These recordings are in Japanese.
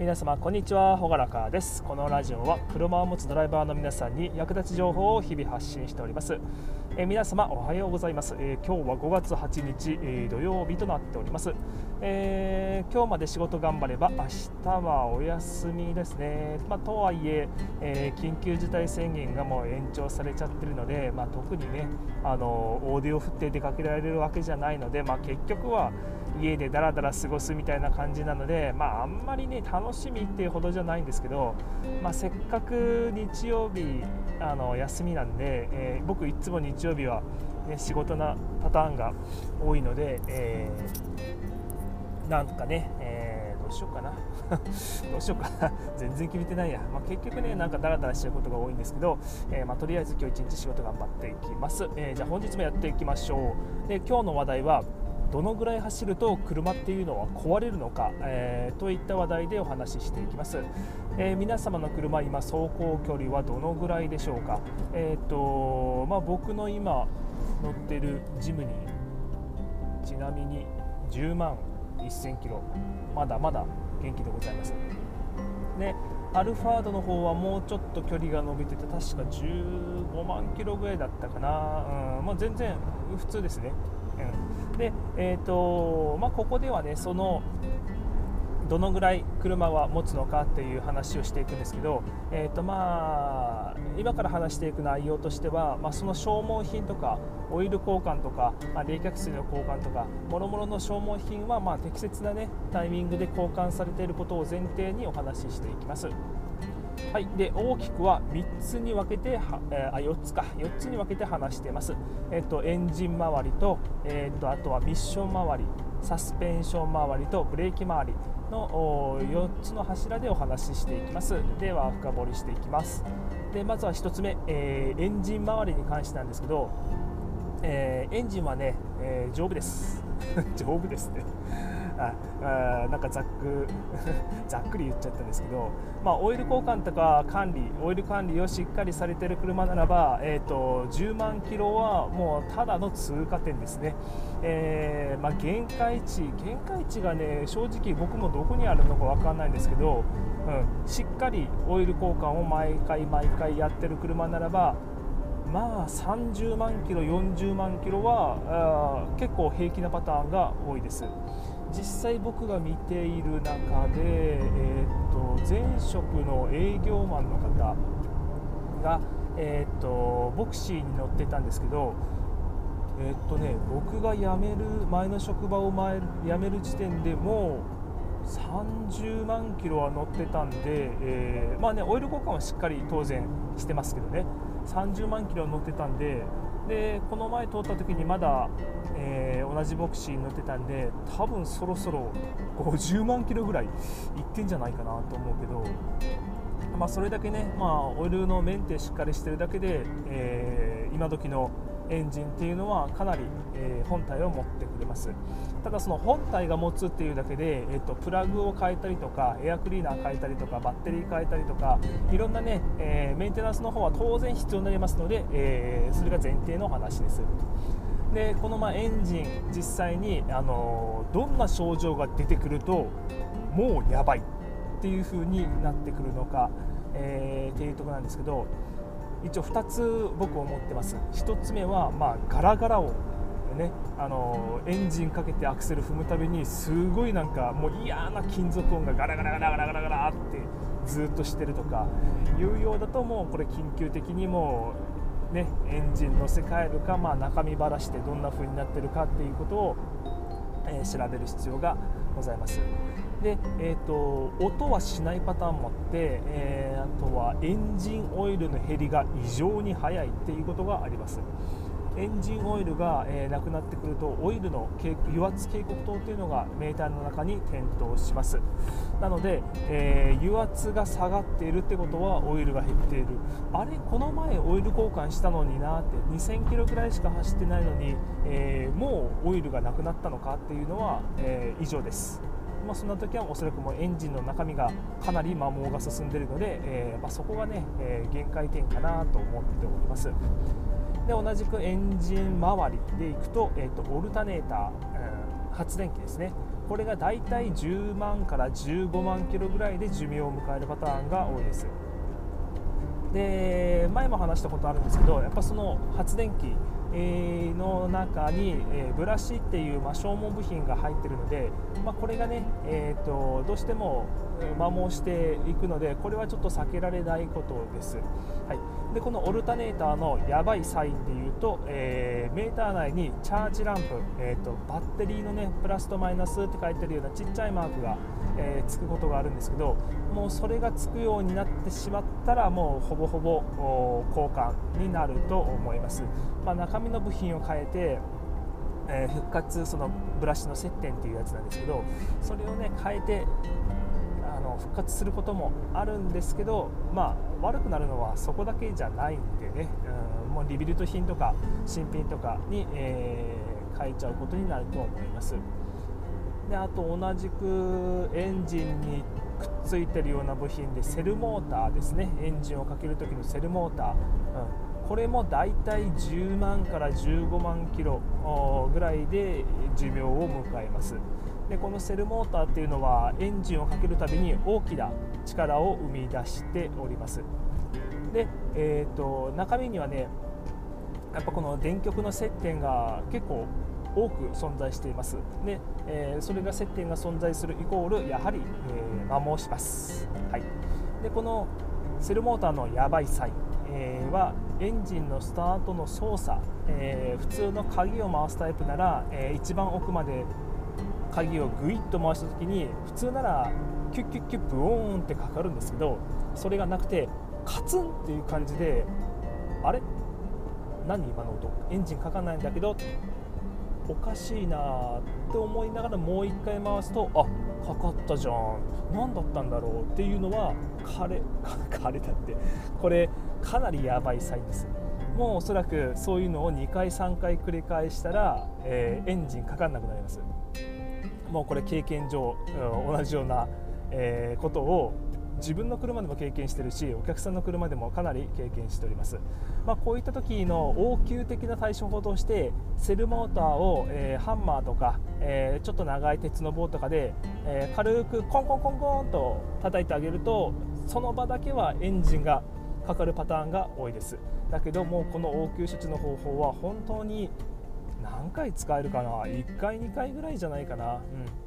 皆様こんにちは。ほがらかです。このラジオは車を持つドライバーの皆さんに役立ち情報を日々発信しております。え皆様おはようございます、えー、今日は5月8日、えー、土曜日となっております、えー、今日まで仕事頑張れば明日はお休みですね、まあ、とはいええ緊急事態宣言がもう延長されちゃってるので、まあ、特にねあのオーディオ振って出かけられるわけじゃないので、まあ、結局は家でだらだら過ごすみたいな感じなので、まあ、あんまりね楽しみっていうほどじゃないんですけど、まあ、せっかく日曜日あの休みなんで、えー、僕いつも日曜日は、ね、仕事なパターンが多いので、えー、なんかね、えー、どうしようかな。どうしようかな。全然決めてないや、まあ、結局ねなんかダラダラしちゃうことが多いんですけど、えー、まあ、とりあえず今日一日仕事頑張っていきます、えじゃあ本日もやっていきましょう。で今日の話題はどのぐらい走ると車っていうのは壊れるのか、えー、といった話題でお話ししていきます、えー、皆様の車今走行距離はどのぐらいでしょうか、えーとまあ、僕の今乗ってるジムにちなみに10万1000キロ。まだまだ元気でございます。でアルファードの方はもうちょっと距離が伸びてて確か15万キロぐらいだったかな、うんまあ、全然普通ですね。うん、で、えーとまあ、ここではねそのどのぐらい車は持つのかっていう話をしていくんですけど、えーとまあ、今から話していく内容としては、まあ、その消耗品とかオイル交換とか、まあ、冷却水の交換とかもろもろの消耗品はま適切な、ね、タイミングで交換されていることを前提にお話ししていきます。はい、で大きくは3つに分けては、えー、あ4つか。4つに分けて話しています、えっと、エンジン周りと,、え、っとあとはミッション周りサスペンション周りとブレーキ周りの4つの柱でお話ししていきます。では深掘りしていきます。でまずは1つ目、えー、エンジン周りに関してなんですけど、えー、エンジンはね、え、丈夫です。丈夫ですねなんかざっく ざっくり言っちゃったんですけど、まあ、オイル交換とか管理オイル管理をしっかりされている車ならば、えーと、10万キロはもうただの通過点ですね、えー、まあ、限界値限界値がね正直僕もどこにあるのか分かんないんですけど、うん、しっかりオイル交換を毎回毎回やってる車ならばまあ30万キロ40万キロは結構平気なパターンが多いです。実際僕が見ている中で、えーと、前職の営業マンの方が、えーと、ボクシーに乗ってたんですけど、えーとね、僕が辞める前の職場を前辞める時点でもう30万キロは乗ってたんで、えー、まあね、オイル交換はしっかり当然してますけどね。30万キロ乗ってたんででこの前通った時にまだ、えー、同じボクシーに乗ってたんで多分そろそろ50万キロぐらいいってんじゃないかなと思うけど、まあ、それだけね、まあ、オイルのメンテしっかりしてるだけで、えー、今時のエンジンっていうのはかなり、えー、本体を持ってくれます。ただその本体が持つっていうだけで、えーと、プラグを変えたりとかエアクリーナー変えたりとかバッテリー変えたりとかいろんなね、えー、メンテナンスの方は当然必要になりますので、え、それが前提の話です。でこのまエンジン実際に、あのどんな症状が出てくるともうやばいっていう風になってくるのか、えー、っていうとこなんですけど一応2つ僕思ってます1つ目はまあガラガラ音ねあのエンジンかけてアクセル踏むたびにすごいなんかもう嫌な金属音がガラガラガラガラガラガラってずっとしてるとかいうようだともうこれ緊急的にもうねエンジン乗せ替えるか、まあ、中身ばらしてどんな風になってるかっていうことを、えー、調べる必要がございます。で、えーと、音はしないパターンもあって、えー、あとはエンジンオイルの減りが異常に速いっていうことがあります。エンジンオイルが、えー、なくなってくるとオイルの油圧警告灯というのがメーターの中に点灯します。なので、えー、油圧が下がっているってことはオイルが減っている。あれこの前オイル交換したのになって2000キロくらいしか走ってないのに、えー、もうオイルがなくなったのかっていうのは、え異常です。まあ、そんな時はおそらくもうエンジンの中身がかなり摩耗が進んでいるので、えー、まあ、そこがね、えー、限界点かなと思っております。で同じくエンジン周りでいくと,、えーと、オルタネーター、うん発電機ですね。これがだいたい10万から15万キロぐらいで寿命を迎えるパターンが多いです。で前も話したことあるんですけどやっぱその発電機の中に、えブラシっていう、ま消耗部品が入ってるので、まあ、これがね、えーと、どうしても摩耗していくのでこれはちょっと避けられないことです、はい、でこのオルタネーターのやばいサインでいうと、えー、メーター内にチャージランプ、えーと、バッテリーのねプラスとマイナスって書いてるようなちっちゃいマークが、えー、つくことがあるんですけどもうそれがつくようになってしまったらもうほぼほぼ交換になると思います、まあ、中身の部品を変えてえー、復活そのブラシの接点っていうやつなんですけどそれをね変えてあの復活することもあるんですけどまあ悪くなるのはそこだけじゃないんでね、うん、もうリビルト品とか新品とかに、えー、変えちゃうことになると思います。であと同じくエンジンにくっついてるような部品でセルモーターですね。エンジンをかける時のセルモーター、うんこれもだいたい10万から15万キロぐらいで寿命を迎えます。でこのセルモーターっていうのはエンジンをかけるたびに大きな力を生み出しております。で、えーと、中身にはねやっぱこの電極の接点が結構多く存在しています。で、えー、それが接点が存在するイコールやはり、えー、摩耗します、はい、でこのセルモーターのやばいサイン、えー、はエンジンのスタートの操作、えー、普通の鍵を回すタイプなら、えー、一番奥まで鍵をグイッと回した時に普通ならキュッキュッキュッブオーンってかかるんですけどそれがなくてカツンっていう感じであれ？何今の音？エンジンかかんないんだけどおかしいなって思いながらもう1回回すとあかかったじゃん。何だったんだろうっていうのは枯れ 枯れたって。これかなりやばいサインです。もうおそらくそういうのを2回3回繰り返したら、えー、エンジンかかんなくなります。もうこれ経験上同じような、え、ことを自分の車でも経験してるしお客さんの車でもかなり経験しております、まあ、こういった時の応急的な対処法としてセルモーターを、え、ハンマーとか、え、ちょっと長い鉄の棒とかで、え、軽くコンコンコンコンと叩いてあげるとその場だけはエンジンがかかるパターンが多いです。だけどもこの応急処置の方法は本当に何回使えるかな？1回2回ぐらいじゃないかな、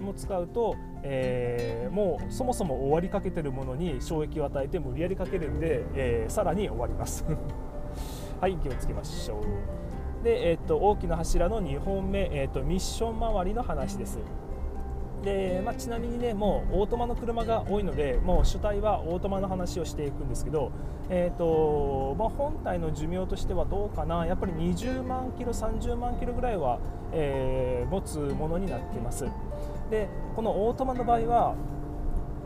うん、もう使うと、えー、もうそもそも終わりかけてるものに衝撃を与えて無理やりかけるんで、えー、さらに終わります。はい気をつけましょう。で、えー、っと大きな柱の2本目、えー、っとミッション周りの話ですで、まあ、ちなみにねもうオートマの車が多いのでもう主体はオートマの話をしていくんですけど、えーとまあ、本体の寿命としてはどうかなやっぱり20万キロ30万キロぐらいは、えー、持つものになっていますでこのオートマの場合は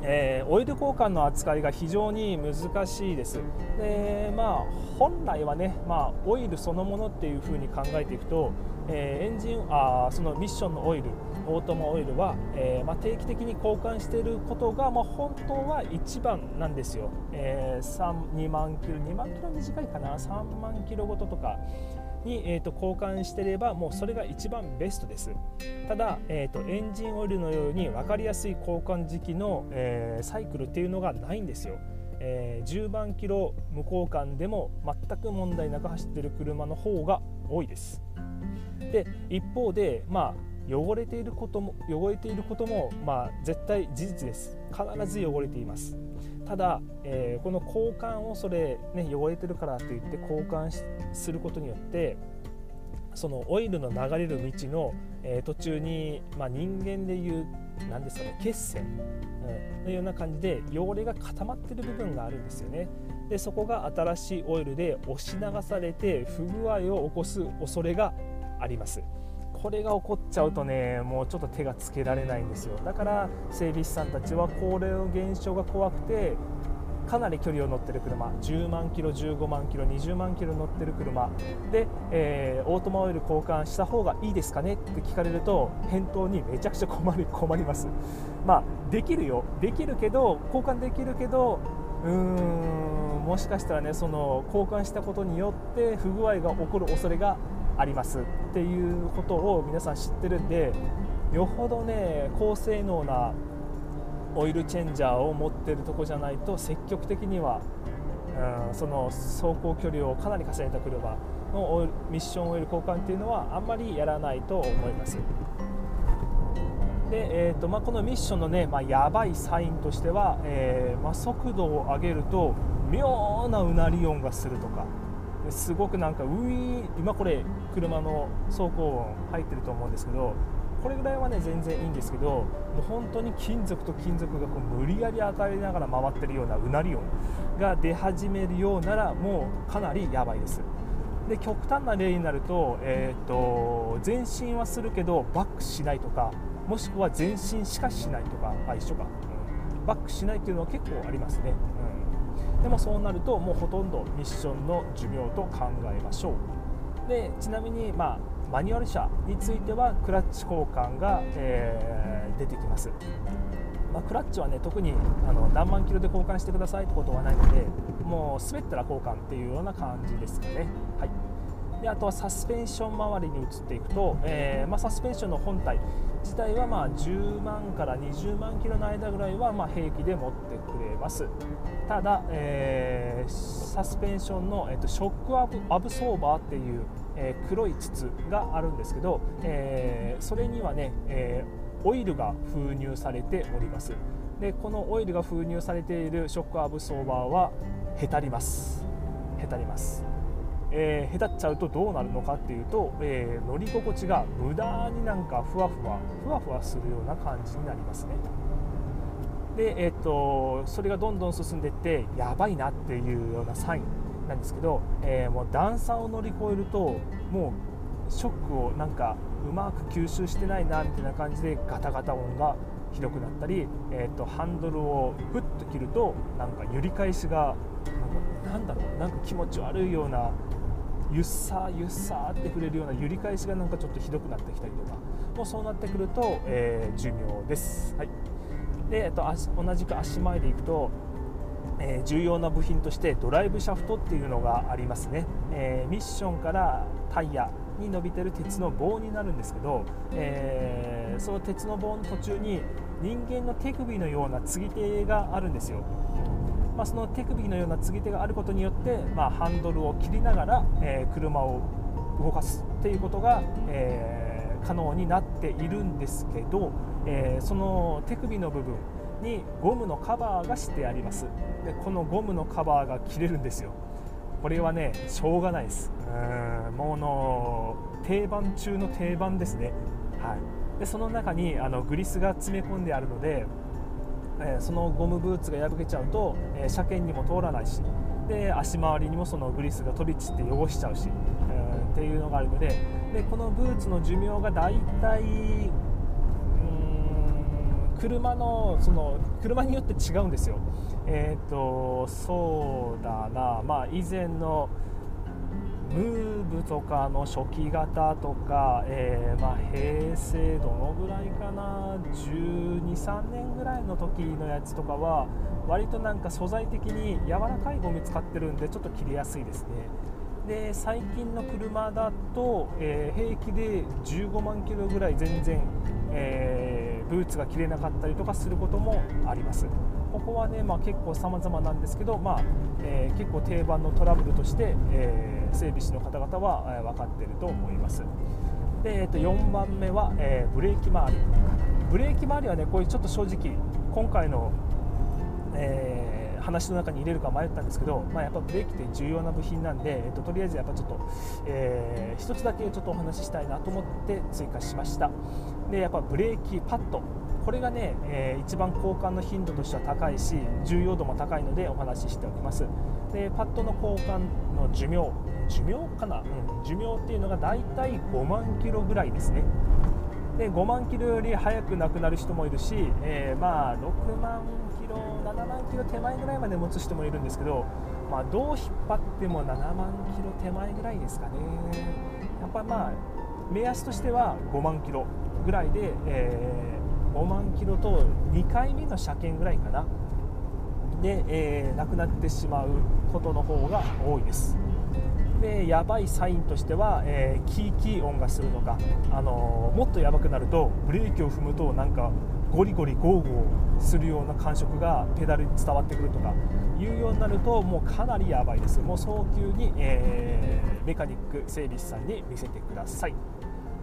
えー、オイル交換の扱いが非常に難しいです。でまあ、本来はね、まあ、オイルそのものっていうふうに考えていくと、えー、エンジンあそのミッションのオイルオートマオイルは、えー、まあ、定期的に交換していることが、まあ、本当は一番なんですよ、えー、2万キロ2万キロ短いかな？3万キロごととかに、えーと、交換していればもうそれが一番ベストです。ただ、えーと、エンジンオイルのように分かりやすい交換時期の、えー、サイクルっていうのがないんですよ。えー、10万キロ無交換でも全く問題なく走っている車の方が多いです。で一方で、まあ、汚れていることも汚れていることも、まあ、絶対事実です。必ず汚れています。ただ、えー、この交換をそれ、ね、汚れてるからといって交換することによってそのオイルの流れる道の、えー、途中に、まあ、人間でいう何ですかね血栓、うん、のような感じで汚れが固まってる部分があるんですよね。でそこが新しいオイルで押し流されて不具合を起こす恐れがあります。これが起こっちゃうとねもうちょっと手がつけられないんですよ。だから整備士さんたちは高齢の現象が怖くてかなり距離を乗ってる車。10万キロ15万キロ20万キロ乗ってる車。で、えー、オートマオイル交換した方がいいですかねって聞かれると返答にめちゃくちゃ困り 困ります。まあできるよ。できるけど交換できるけどうーんもしかしたらねその交換したことによって不具合が起こる恐れがありますっていうことを皆さん知ってるんでよほどね高性能なオイルチェンジャーを持ってるとこじゃないと積極的には、うん、その走行距離をかなり重ねた車のミッションオイル交換っていうのはあんまりやらないと思います。で、えーとまあ、このミッションのね、まあ、やばいサインとしては、えー、まあ、速度を上げると妙なうなり音がするとかすごくなんかウィー今これ車の走行音入ってると思うんですけどこれぐらいはね全然いいんですけどもう本当に金属と金属がこう無理やり当たりながら回ってるようなうなり音が出始めるようならもうかなりやばいです。で極端な例になると,、えーと、前進はするけどバックしないとかもしくは前進しかしないとかあ一緒か、うん、バックしないっていうのは結構ありますね、うん、でもそうなるともうほとんどミッションの寿命と考えましょう。でちなみに、まあ、マニュアル車についてはクラッチ交換が、えー、出てきます。まあ、クラッチはね特にあの何万キロで交換してくださいってことはないのでもう滑ったら交換っていうような感じですかね。はい。であとはサスペンション周りに移っていくと、えー、まあ、サスペンションの本体自体はま10万から20万キロの間ぐらいはま平気で持ってくれます。ただ、えー、サスペンションの、えーと、ショックアブアブソーバーっていう、えー、黒い筒があるんですけど、えそれにはね、えオイルが封入されております。でこのオイルが封入されているショックアブソーバーはへたります。へたります。えー、へたっちゃうとどうなるのかっていうと、えー、乗り心地が無駄になんかふわふわふわふわするような感じになりますね。で、えー、っとそれがどんどん進んでいってやばいなっていうようなサインなんですけど、えー、もう段差を乗り越えるともうショックをなんかうまく吸収してないなみたいな感じでガタガタ音がひどくなったり、えーと、ハンドルをふっと切るとなんか揺り返しがなんだろうなんか気持ち悪いようなゆっさゆっさって触れるような揺り返しがなんかちょっとひどくなってきたりとかもうそうなってくると、えー、寿命です。はい。でえっと、同じく足前でいくとえー、重要な部品としてドライブシャフトっていうのがありますね、えー、ミッションからタイヤに伸びてる鉄の棒になるんですけど、えー、その鉄の棒の途中に人間の手首のような継ぎ手があるんですよ、まあ、その手首のような継ぎ手があることによって、まあ、ハンドルを切りながら、えー、車を動かすっていうことが、えー、可能になっているんですけど、えその手首の部分にゴムのカバーがしてあります。でこのゴムのカバーが切れるんですよ。これはねしょうがないです。うん。もうの定番中の定番ですね。はい。でその中にあのグリスが詰め込んであるので、え、そのゴムブーツが破けちゃうと、え、車検にも通らないしで足回りにもそのグリスが飛び散って汚しちゃうし、えー、っていうのがあるのででこのブーツの寿命がだいたい車のその車によって違うんですよ。えっ、とそうだな、まあ、以前のムーブとかの初期型とか、えー、まあ、平成どのぐらいかな123年ぐらいの時のやつとかは割となんか素材的に柔らかいゴミ使ってるんでちょっと切れやすいですね。で最近の車だと、えー、平気で15万キロぐらい全然、えー、ブーツが切れなかったりとかすることもあります。ここはね、まあ、結構様々なんですけど、まあえー、結構定番のトラブルとして、え整備士の方々は、え分かっていると思います。で、えー、と4番目は、えブレーキ周り。ブレーキ周りはねこういうちょっと正直今回の、えー話の中に入れるか迷ったんですけど、まあ、やっぱブレーキって重要な部品なんで、えっと、とりあえずやっぱちょっと、えー、1つだけちょっとお話ししたいなと思って追加しました。でやっぱブレーキパッド。これがね、えー、一番交換の頻度としては高いし重要度も高いのでお話ししておきます。でパッドの交換の寿命。寿命かな、うん、寿命っていうのがだいたい5万キロぐらいですね。で5万キロより早く亡くなる人もいるし、えー、まあ6万キロ7万キロ手前ぐらいまで持つ人もいるんですけど、まあ、どう引っ張っても7万キロ手前ぐらいですかね。やっぱまあ目安としては5万キロぐらいで、えー、5万キロと2回目の車検ぐらいかな。で、えー、亡くなってしまうことの方が多いです。でやばいサインとしては、えー、キーキー音がするとか、あのー、もっとやばくなるとブレーキを踏むとなんかゴリゴリゴーゴーするような感触がペダルに伝わってくるとかいうようになるともうかなりやばいです。もう早急に、えー、メカニック整備士さんに見せてください。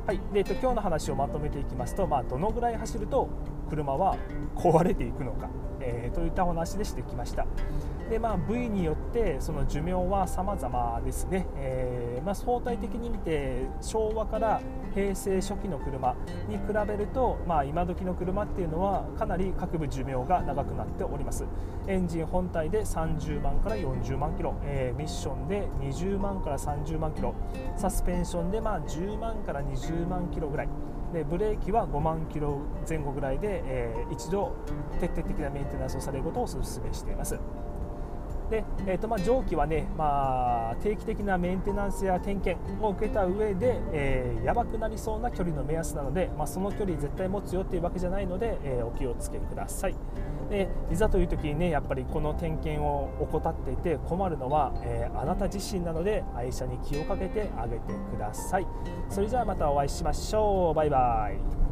はい。で、えっと、今日の話をまとめていきますと、まあ、どのぐらい走ると車は壊れていくのか、えー、といったお話でしてきました。で、まあ、部位によってその寿命は様々ですね、えー、まあ、相対的に見て昭和から平成初期の車に比べると、まあ、今時の車っていうのはかなり各部寿命が長くなっております。エンジン本体で30万から40万キロ、えー、ミッションで20万から30万キロ。サスペンションでまあ10万から20万キロぐらい。でブレーキは5万キロ前後ぐらいで、えー、一度徹底的なメンテナンスをされることをお勧めしています。で、えーとまあ、蒸気はね、まあ、定期的なメンテナンスや点検を受けた上で、えー、やばくなりそうな距離の目安なので、まあ、その距離絶対持つよっていうわけじゃないので、えー、お気をつけください。でいざという時にねやっぱりこの点検を怠っていて困るのは、えー、あなた自身なので愛車に気をかけてあげてください。それじゃあまたお会いしましょう。バイバイ。